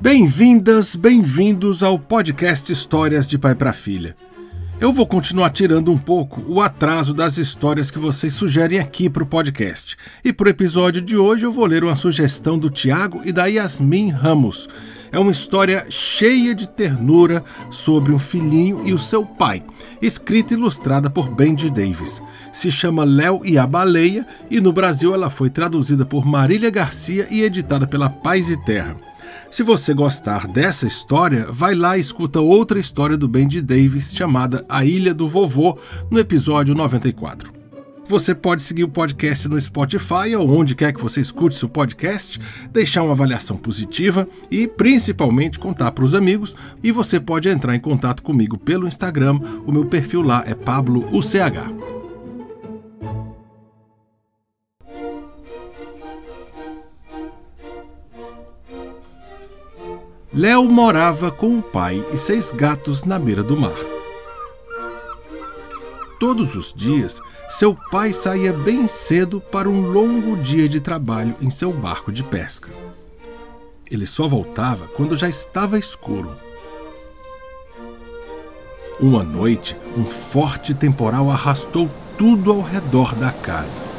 Bem-vindas, bem-vindos ao podcast Histórias de Pai para Filha. Eu vou continuar tirando um pouco o atraso das histórias que vocês sugerem aqui para o podcast. E para o episódio de hoje eu vou ler uma sugestão do Tiago e da Yasmin Ramos. É uma história cheia de ternura sobre um filhinho e o seu pai, escrita e ilustrada por Benji Davis. Se chama Léo e a Baleia e no Brasil ela foi traduzida por Marília Garcia e editada pela Paz e Terra. Se você gostar dessa história, vai lá e escuta outra história do Bendy Davis chamada A Ilha do Vovô, no episódio 94. Você pode seguir o podcast no Spotify ou onde quer que você escute seu podcast, deixar uma avaliação positiva e principalmente contar para os amigos. E você pode entrar em contato comigo pelo Instagram. O meu perfil lá é PabloUCH. Léo morava com o pai e seis gatos na beira do mar. Todos os dias, seu pai saía bem cedo para um longo dia de trabalho em seu barco de pesca. Ele só voltava quando já estava escuro. Uma noite, um forte temporal arrastou tudo ao redor da casa.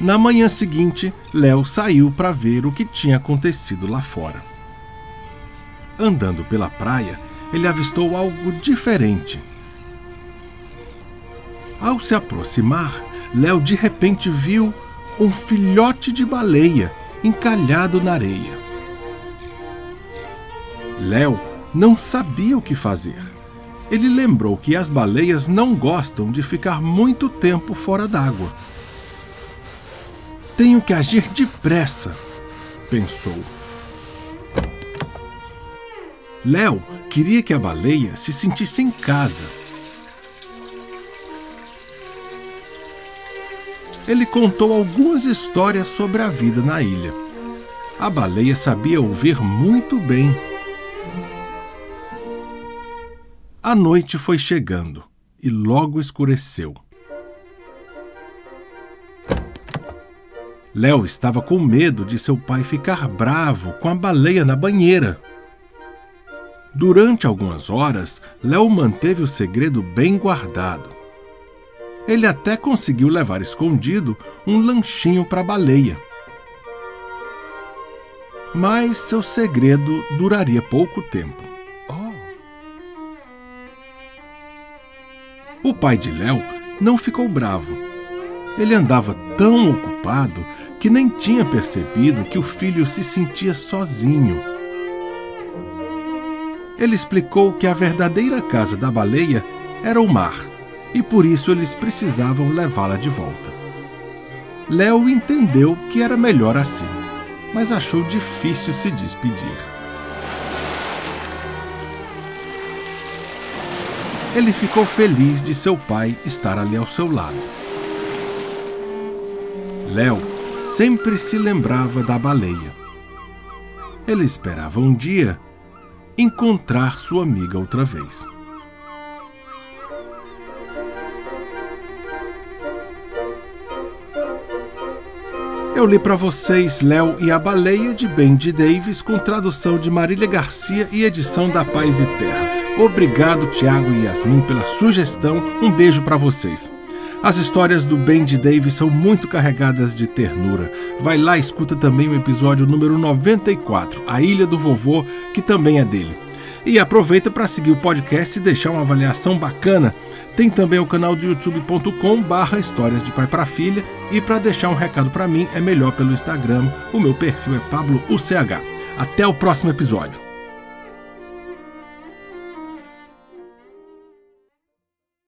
Na manhã seguinte, Léo saiu para ver o que tinha acontecido lá fora. Andando pela praia, ele avistou algo diferente. Ao se aproximar, Léo de repente viu um filhote de baleia encalhado na areia. Léo não sabia o que fazer. Ele lembrou que as baleias não gostam de ficar muito tempo fora d'água tenho que agir depressa, pensou. Léo queria que a baleia se sentisse em casa. Ele contou algumas histórias sobre a vida na ilha. A baleia sabia ouvir muito bem. A noite foi chegando e logo escureceu. Léo estava com medo de seu pai ficar bravo com a baleia na banheira. Durante algumas horas, Léo manteve o segredo bem guardado. Ele até conseguiu levar escondido um lanchinho para a baleia. Mas seu segredo duraria pouco tempo. O pai de Léo não ficou bravo. Ele andava tão ocupado que nem tinha percebido que o filho se sentia sozinho. Ele explicou que a verdadeira casa da baleia era o mar e por isso eles precisavam levá-la de volta. Léo entendeu que era melhor assim, mas achou difícil se despedir. Ele ficou feliz de seu pai estar ali ao seu lado. Léo sempre se lembrava da baleia. Ele esperava um dia encontrar sua amiga outra vez. Eu li para vocês Léo e a Baleia de Bendy Davis com tradução de Marília Garcia e edição da Paz e Terra. Obrigado, Tiago e Yasmin, pela sugestão. Um beijo para vocês. As histórias do Bendy Davis são muito carregadas de ternura. Vai lá e escuta também o episódio número 94, A Ilha do Vovô, que também é dele. E aproveita para seguir o podcast e deixar uma avaliação bacana. Tem também o canal do youtube.com barra histórias de pai para filha e para deixar um recado para mim é melhor pelo Instagram. O meu perfil é Pablo UCH. Até o próximo episódio.